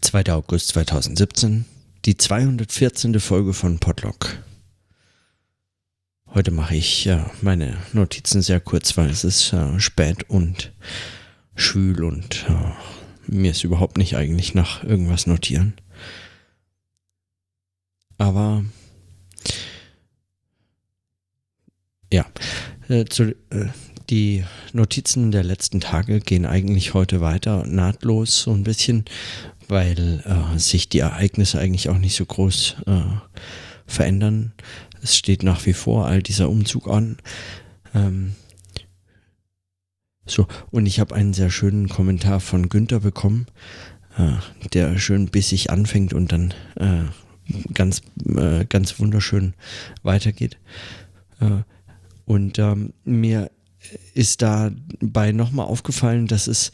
2. August 2017, die 214. Folge von Podlock. Heute mache ich ja, meine Notizen sehr kurz, weil es ist äh, spät und schwül und äh, mir ist überhaupt nicht eigentlich nach irgendwas notieren. Aber ja, äh, zu, äh, die Notizen der letzten Tage gehen eigentlich heute weiter nahtlos so ein bisschen, weil äh, sich die Ereignisse eigentlich auch nicht so groß äh, verändern. Es steht nach wie vor all dieser Umzug an. Ähm, so, und ich habe einen sehr schönen Kommentar von Günther bekommen, äh, der schön bissig anfängt und dann äh, ganz, äh, ganz wunderschön weitergeht. Äh, und ähm, mir ist dabei nochmal aufgefallen, dass es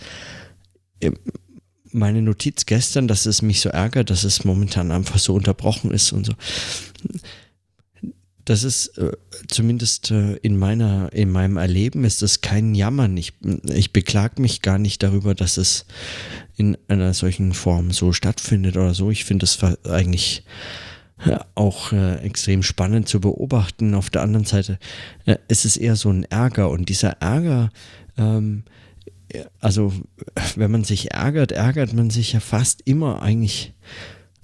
meine Notiz gestern, dass es mich so ärgert, dass es momentan einfach so unterbrochen ist und so. Das ist äh, zumindest äh, in meiner, in meinem Erleben ist das kein Jammern. Ich, ich beklag mich gar nicht darüber, dass es in einer solchen Form so stattfindet oder so. Ich finde es eigentlich auch äh, extrem spannend zu beobachten. Auf der anderen Seite äh, ist es eher so ein Ärger und dieser Ärger, ähm, also wenn man sich ärgert, ärgert man sich ja fast immer eigentlich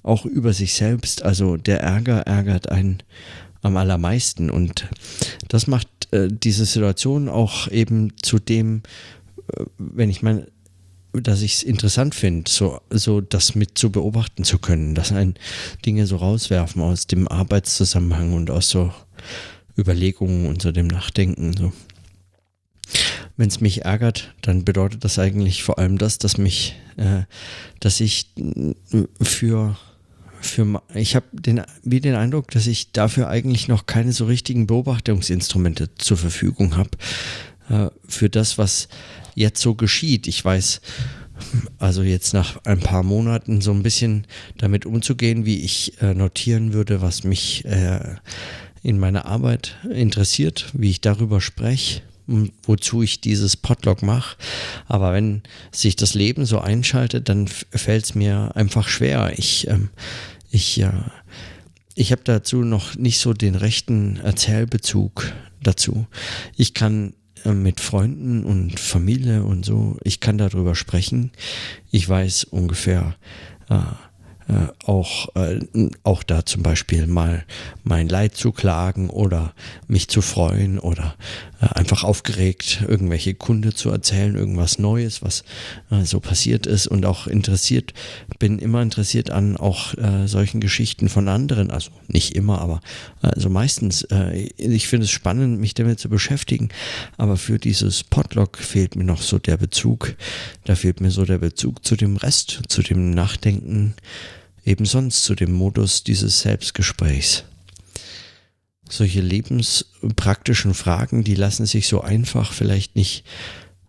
auch über sich selbst. Also der Ärger ärgert einen am allermeisten und das macht äh, diese Situation auch eben zu dem, äh, wenn ich meine, dass ich es interessant finde, so, so das mit zu beobachten zu können, dass ein Dinge so rauswerfen aus dem Arbeitszusammenhang und aus so Überlegungen und so dem Nachdenken. So. Wenn es mich ärgert, dann bedeutet das eigentlich vor allem das, dass mich, äh, dass ich für für ich habe den wie den Eindruck, dass ich dafür eigentlich noch keine so richtigen Beobachtungsinstrumente zur Verfügung habe äh, für das, was jetzt so geschieht. Ich weiß, also jetzt nach ein paar Monaten so ein bisschen damit umzugehen, wie ich äh, notieren würde, was mich äh, in meiner Arbeit interessiert, wie ich darüber spreche, wozu ich dieses Podlog mache. Aber wenn sich das Leben so einschaltet, dann fällt es mir einfach schwer. Ich, ähm, ich, ja, ich habe dazu noch nicht so den rechten Erzählbezug dazu. Ich kann mit Freunden und Familie und so. Ich kann darüber sprechen. Ich weiß ungefähr, äh, äh, auch, äh, auch da zum Beispiel mal mein Leid zu klagen oder mich zu freuen oder äh, einfach aufgeregt irgendwelche Kunde zu erzählen, irgendwas Neues, was äh, so passiert ist und auch interessiert, bin immer interessiert an auch äh, solchen Geschichten von anderen, also nicht immer, aber also meistens, ich finde es spannend, mich damit zu beschäftigen, aber für dieses Podlog fehlt mir noch so der Bezug, da fehlt mir so der Bezug zu dem Rest, zu dem Nachdenken, eben sonst zu dem Modus dieses Selbstgesprächs. Solche lebenspraktischen Fragen, die lassen sich so einfach vielleicht nicht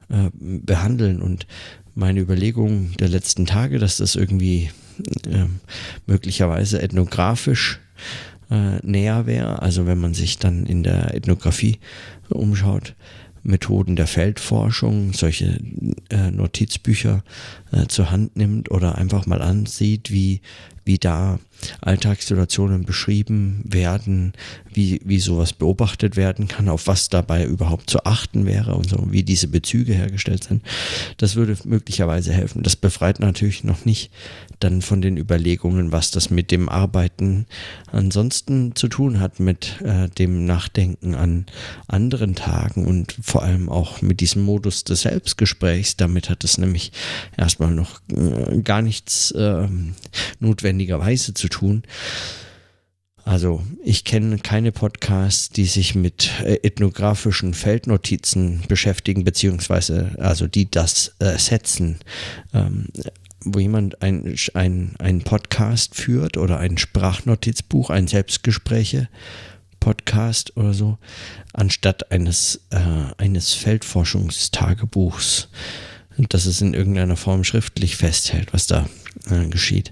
äh, behandeln und meine Überlegung der letzten Tage, dass das irgendwie äh, möglicherweise ethnografisch äh, näher wäre, also wenn man sich dann in der Ethnographie umschaut, Methoden der Feldforschung, solche äh, Notizbücher äh, zur Hand nimmt oder einfach mal ansieht, wie, wie da Alltagssituationen beschrieben werden, wie, wie sowas beobachtet werden kann, auf was dabei überhaupt zu achten wäre und so, wie diese Bezüge hergestellt sind. Das würde möglicherweise helfen. Das befreit natürlich noch nicht dann von den Überlegungen, was das mit dem Arbeiten ansonsten zu tun hat, mit äh, dem Nachdenken an anderen Tagen und vor allem auch mit diesem Modus des Selbstgesprächs. Damit hat es nämlich erstmal noch äh, gar nichts äh, notwendigerweise zu tun. Also ich kenne keine Podcasts, die sich mit äh, ethnografischen Feldnotizen beschäftigen, beziehungsweise also die das äh, setzen. Ähm, wo jemand ein, ein, ein Podcast führt oder ein Sprachnotizbuch, ein Selbstgespräche Podcast oder so, anstatt eines, äh, eines Feldforschungstagebuchs, das es in irgendeiner Form schriftlich festhält, was da äh, geschieht.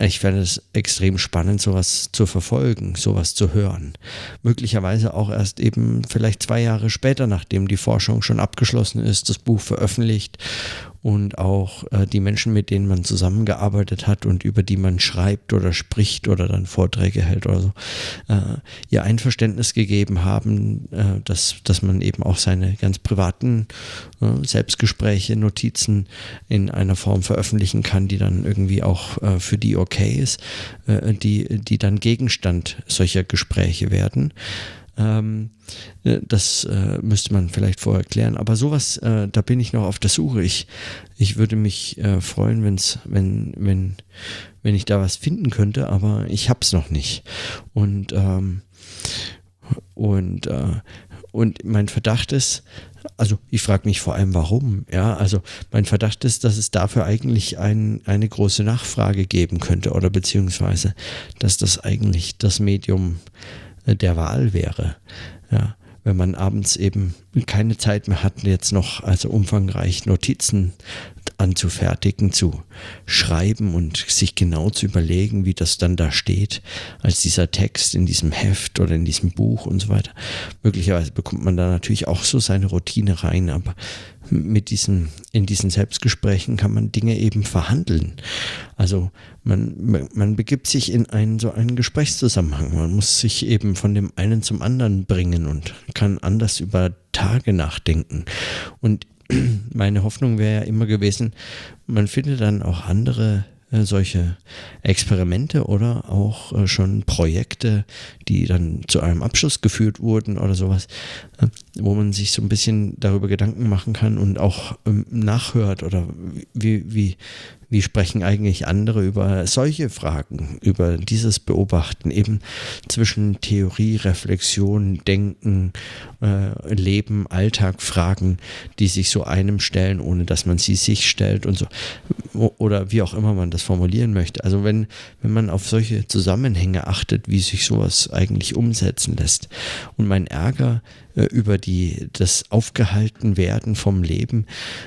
ich fände es extrem spannend, sowas zu verfolgen, sowas zu hören. Möglicherweise auch erst eben vielleicht zwei Jahre später, nachdem die Forschung schon abgeschlossen ist, das Buch veröffentlicht und auch äh, die Menschen, mit denen man zusammengearbeitet hat und über die man schreibt oder spricht oder dann Vorträge hält oder so, äh, ihr Einverständnis gegeben haben, äh, dass, dass man eben auch seine ganz privaten äh, Selbstgespräche, Notizen in einer Form veröffentlichen kann, die dann irgendwie auch äh, für die okay ist, äh, die, die dann Gegenstand solcher Gespräche werden. Ähm, äh, das äh, müsste man vielleicht vorher klären. Aber sowas, äh, da bin ich noch auf der Suche. Ich, ich würde mich äh, freuen, wenn's, wenn, wenn, wenn ich da was finden könnte, aber ich habe es noch nicht. Und, ähm, und, äh, und mein Verdacht ist, also ich frage mich vor allem warum. Ja, also mein Verdacht ist, dass es dafür eigentlich ein, eine große Nachfrage geben könnte oder beziehungsweise, dass das eigentlich das Medium der Wahl wäre. Ja, wenn man abends eben keine Zeit mehr hat, jetzt noch also umfangreich Notizen anzufertigen, zu schreiben und sich genau zu überlegen, wie das dann da steht, als dieser Text in diesem Heft oder in diesem Buch und so weiter. Möglicherweise bekommt man da natürlich auch so seine Routine rein, aber mit diesen, in diesen Selbstgesprächen kann man Dinge eben verhandeln. Also man, man begibt sich in einen so einen Gesprächszusammenhang. Man muss sich eben von dem einen zum anderen bringen und kann anders über Tage nachdenken. Und meine Hoffnung wäre ja immer gewesen, man findet dann auch andere äh, solche Experimente oder auch äh, schon Projekte, die dann zu einem Abschluss geführt wurden oder sowas, äh, wo man sich so ein bisschen darüber Gedanken machen kann und auch ähm, nachhört oder wie, wie, wie sprechen eigentlich andere über solche Fragen, über dieses Beobachten, eben zwischen Theorie, Reflexion, Denken, äh, Leben, Alltag, Fragen, die sich so einem stellen, ohne dass man sie sich stellt und so. Oder wie auch immer man das formulieren möchte. Also wenn, wenn man auf solche Zusammenhänge achtet, wie sich sowas eigentlich umsetzen lässt. Und mein Ärger über die, das Aufgehaltenwerden vom Leben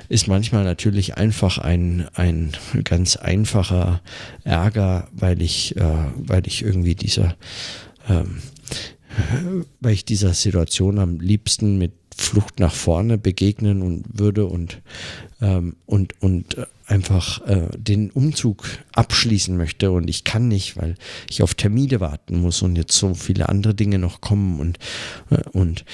ist manchmal natürlich einfach ein, ein ganz einfacher Ärger, weil ich, äh, weil ich irgendwie dieser, ähm, weil ich dieser Situation am liebsten mit Flucht nach vorne begegnen und würde und, ähm, und, und einfach äh, den Umzug abschließen möchte. Und ich kann nicht, weil ich auf Termine warten muss und jetzt so viele andere Dinge noch kommen und, äh, und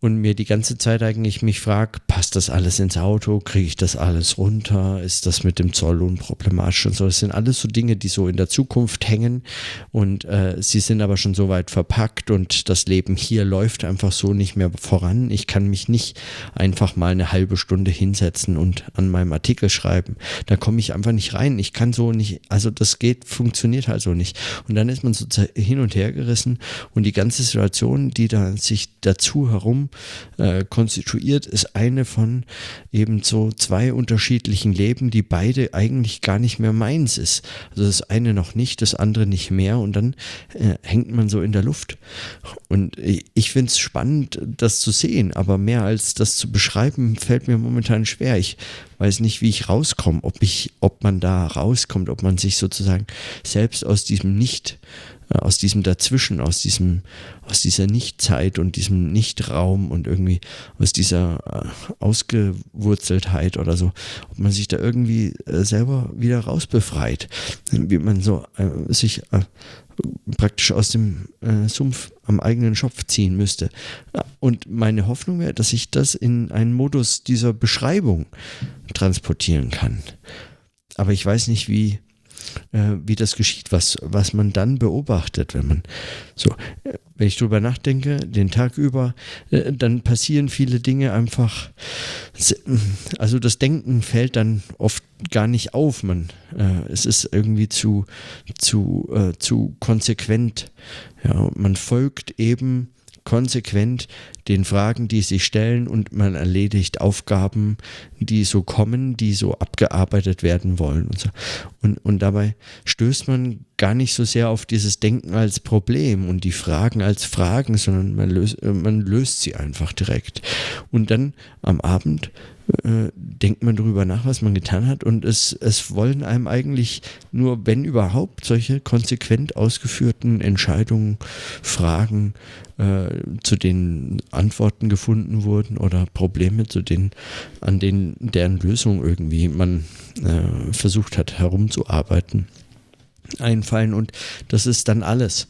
und mir die ganze Zeit eigentlich mich frage, passt das alles ins Auto, kriege ich das alles runter, ist das mit dem Zoll unproblematisch und so. Das sind alles so Dinge, die so in der Zukunft hängen und äh, sie sind aber schon so weit verpackt und das Leben hier läuft einfach so nicht mehr voran. Ich kann mich nicht einfach mal eine halbe Stunde hinsetzen und an meinem Artikel schreiben. Da komme ich einfach nicht rein. Ich kann so nicht, also das geht, funktioniert halt so nicht. Und dann ist man so hin und her gerissen und die ganze Situation, die da sich dazu herum äh, konstituiert, ist eine von eben so zwei unterschiedlichen Leben, die beide eigentlich gar nicht mehr meins ist. Also das eine noch nicht, das andere nicht mehr und dann äh, hängt man so in der Luft. Und ich finde es spannend, das zu sehen, aber mehr als das zu beschreiben, fällt mir momentan schwer. Ich weiß nicht, wie ich rauskomme, ob ich, ob man da rauskommt, ob man sich sozusagen selbst aus diesem Nicht aus diesem Dazwischen, aus diesem, aus dieser Nichtzeit und diesem Nichtraum und irgendwie aus dieser äh, Ausgewurzeltheit oder so, ob man sich da irgendwie äh, selber wieder rausbefreit, wie man so äh, sich äh, praktisch aus dem äh, Sumpf am eigenen Schopf ziehen müsste. Und meine Hoffnung wäre, dass ich das in einen Modus dieser Beschreibung transportieren kann. Aber ich weiß nicht, wie, äh, wie das geschieht, was, was man dann beobachtet, wenn man so, äh, wenn ich drüber nachdenke, den Tag über, äh, dann passieren viele Dinge einfach, also das Denken fällt dann oft gar nicht auf, man, äh, es ist irgendwie zu, zu, äh, zu konsequent, ja, man folgt eben konsequent den Fragen, die sich stellen und man erledigt Aufgaben, die so kommen, die so abgearbeitet werden wollen und so. Und, und dabei stößt man gar nicht so sehr auf dieses Denken als Problem und die Fragen als Fragen, sondern man löst, man löst sie einfach direkt. Und dann am Abend äh, denkt man darüber nach, was man getan hat und es, es wollen einem eigentlich nur, wenn überhaupt, solche konsequent ausgeführten Entscheidungen, Fragen, äh, zu denen Antworten gefunden wurden oder Probleme, zu denen, an denen deren Lösung irgendwie man äh, versucht hat herumzuarbeiten, einfallen und das ist dann alles.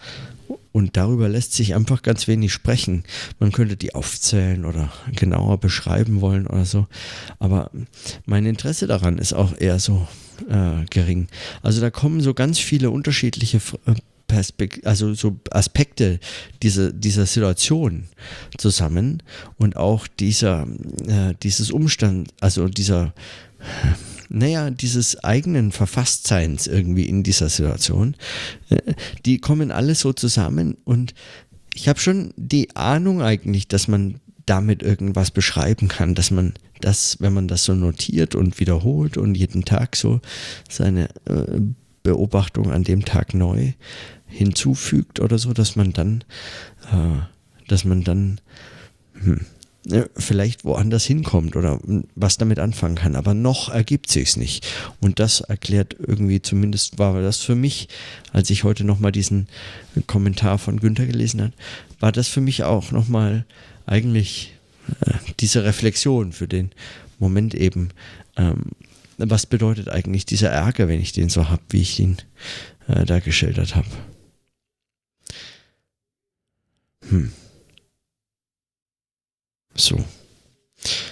Und darüber lässt sich einfach ganz wenig sprechen. Man könnte die aufzählen oder genauer beschreiben wollen oder so. Aber mein Interesse daran ist auch eher so äh, gering. Also da kommen so ganz viele unterschiedliche äh, Perspekt also so Aspekte dieser, dieser Situation zusammen und auch dieser, äh, dieses Umstand, also dieser naja, dieses eigenen Verfasstseins irgendwie in dieser Situation, äh, die kommen alle so zusammen und ich habe schon die Ahnung eigentlich, dass man damit irgendwas beschreiben kann, dass man das, wenn man das so notiert und wiederholt und jeden Tag so seine äh, Beobachtung an dem Tag neu hinzufügt oder so, dass man dann, äh, dass man dann, hm, vielleicht woanders hinkommt oder was damit anfangen kann. Aber noch ergibt sich's nicht. Und das erklärt irgendwie, zumindest war das für mich, als ich heute nochmal diesen Kommentar von Günther gelesen habe, war das für mich auch nochmal eigentlich äh, diese Reflexion für den Moment eben. Ähm, was bedeutet eigentlich dieser Ärger, wenn ich den so habe, wie ich ihn äh, da geschildert habe? Hm. So.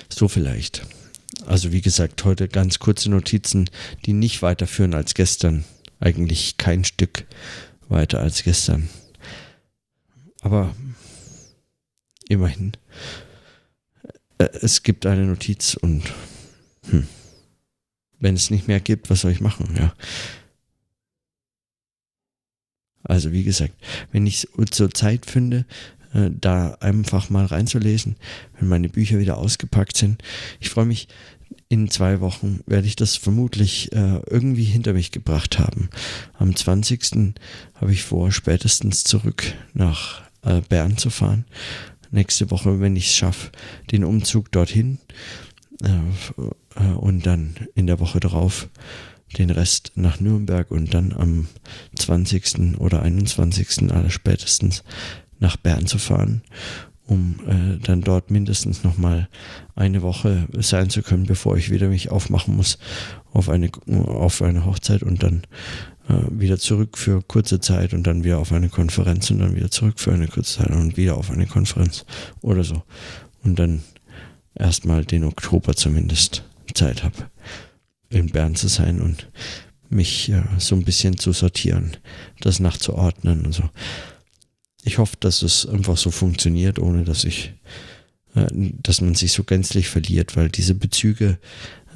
So vielleicht. Also wie gesagt, heute ganz kurze Notizen, die nicht weiterführen als gestern. Eigentlich kein Stück weiter als gestern. Aber immerhin. Äh, es gibt eine Notiz und hm, wenn es nicht mehr gibt, was soll ich machen? Ja. Also wie gesagt, wenn ich zur Zeit finde, äh, da einfach mal reinzulesen, wenn meine Bücher wieder ausgepackt sind. Ich freue mich, in zwei Wochen werde ich das vermutlich äh, irgendwie hinter mich gebracht haben. Am 20. habe ich vor, spätestens zurück nach äh, Bern zu fahren. Nächste Woche, wenn ich es schaffe, den Umzug dorthin. Äh, äh, und dann in der Woche darauf den Rest nach Nürnberg und dann am 20. oder 21. aller spätestens nach Bern zu fahren, um äh, dann dort mindestens nochmal eine Woche sein zu können, bevor ich wieder mich aufmachen muss auf eine, auf eine Hochzeit und dann äh, wieder zurück für kurze Zeit und dann wieder auf eine Konferenz und dann wieder zurück für eine kurze Zeit und wieder auf eine Konferenz oder so. Und dann erstmal den Oktober zumindest Zeit habe, in Bern zu sein und mich äh, so ein bisschen zu sortieren, das nachzuordnen und so. Ich hoffe, dass es einfach so funktioniert, ohne dass ich, äh, dass man sich so gänzlich verliert, weil diese Bezüge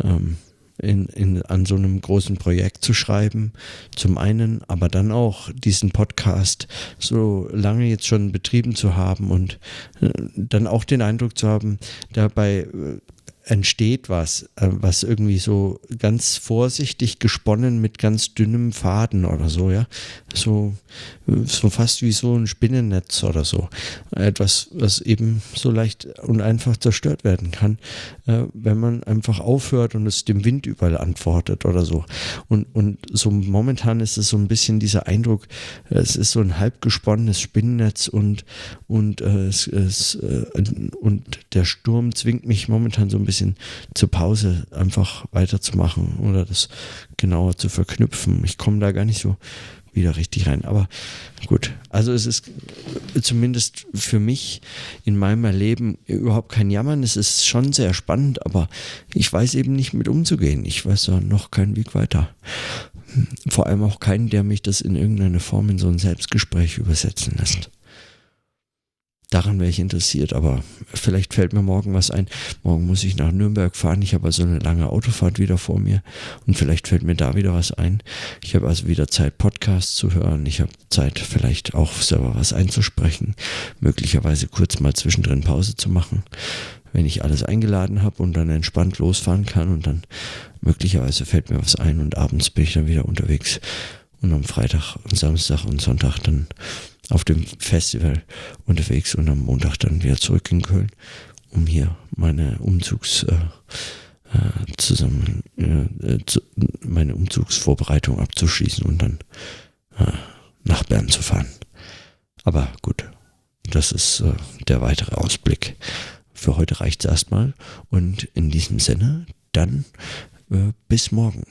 ähm, in, in, an so einem großen Projekt zu schreiben, zum einen, aber dann auch diesen Podcast so lange jetzt schon betrieben zu haben und äh, dann auch den Eindruck zu haben, dabei äh, entsteht was, äh, was irgendwie so ganz vorsichtig gesponnen mit ganz dünnem Faden oder so, ja. So, so fast wie so ein Spinnennetz oder so. Etwas, was eben so leicht und einfach zerstört werden kann, äh, wenn man einfach aufhört und es dem Wind überall antwortet oder so. Und, und so momentan ist es so ein bisschen dieser Eindruck, es ist so ein halb gesponnenes Spinnennetz und, und, äh, es, es, äh, und der Sturm zwingt mich momentan so ein bisschen zur Pause einfach weiterzumachen oder das genauer zu verknüpfen. Ich komme da gar nicht so wieder richtig rein. Aber gut, also es ist zumindest für mich in meinem Erleben überhaupt kein Jammern. Es ist schon sehr spannend, aber ich weiß eben nicht mit umzugehen. Ich weiß da noch keinen Weg weiter. Vor allem auch keinen, der mich das in irgendeine Form in so ein Selbstgespräch übersetzen lässt. Daran wäre ich interessiert, aber vielleicht fällt mir morgen was ein. Morgen muss ich nach Nürnberg fahren. Ich habe also eine lange Autofahrt wieder vor mir und vielleicht fällt mir da wieder was ein. Ich habe also wieder Zeit, Podcasts zu hören. Ich habe Zeit, vielleicht auch selber was einzusprechen, möglicherweise kurz mal zwischendrin Pause zu machen, wenn ich alles eingeladen habe und dann entspannt losfahren kann und dann möglicherweise fällt mir was ein und abends bin ich dann wieder unterwegs und am Freitag und Samstag und Sonntag dann auf dem Festival unterwegs und am Montag dann wieder zurück in Köln, um hier meine Umzugs äh, äh, zusammen äh, zu, meine Umzugsvorbereitung abzuschließen und dann äh, nach Bern zu fahren. Aber gut, das ist äh, der weitere Ausblick. Für heute reicht es erstmal und in diesem Sinne dann äh, bis morgen.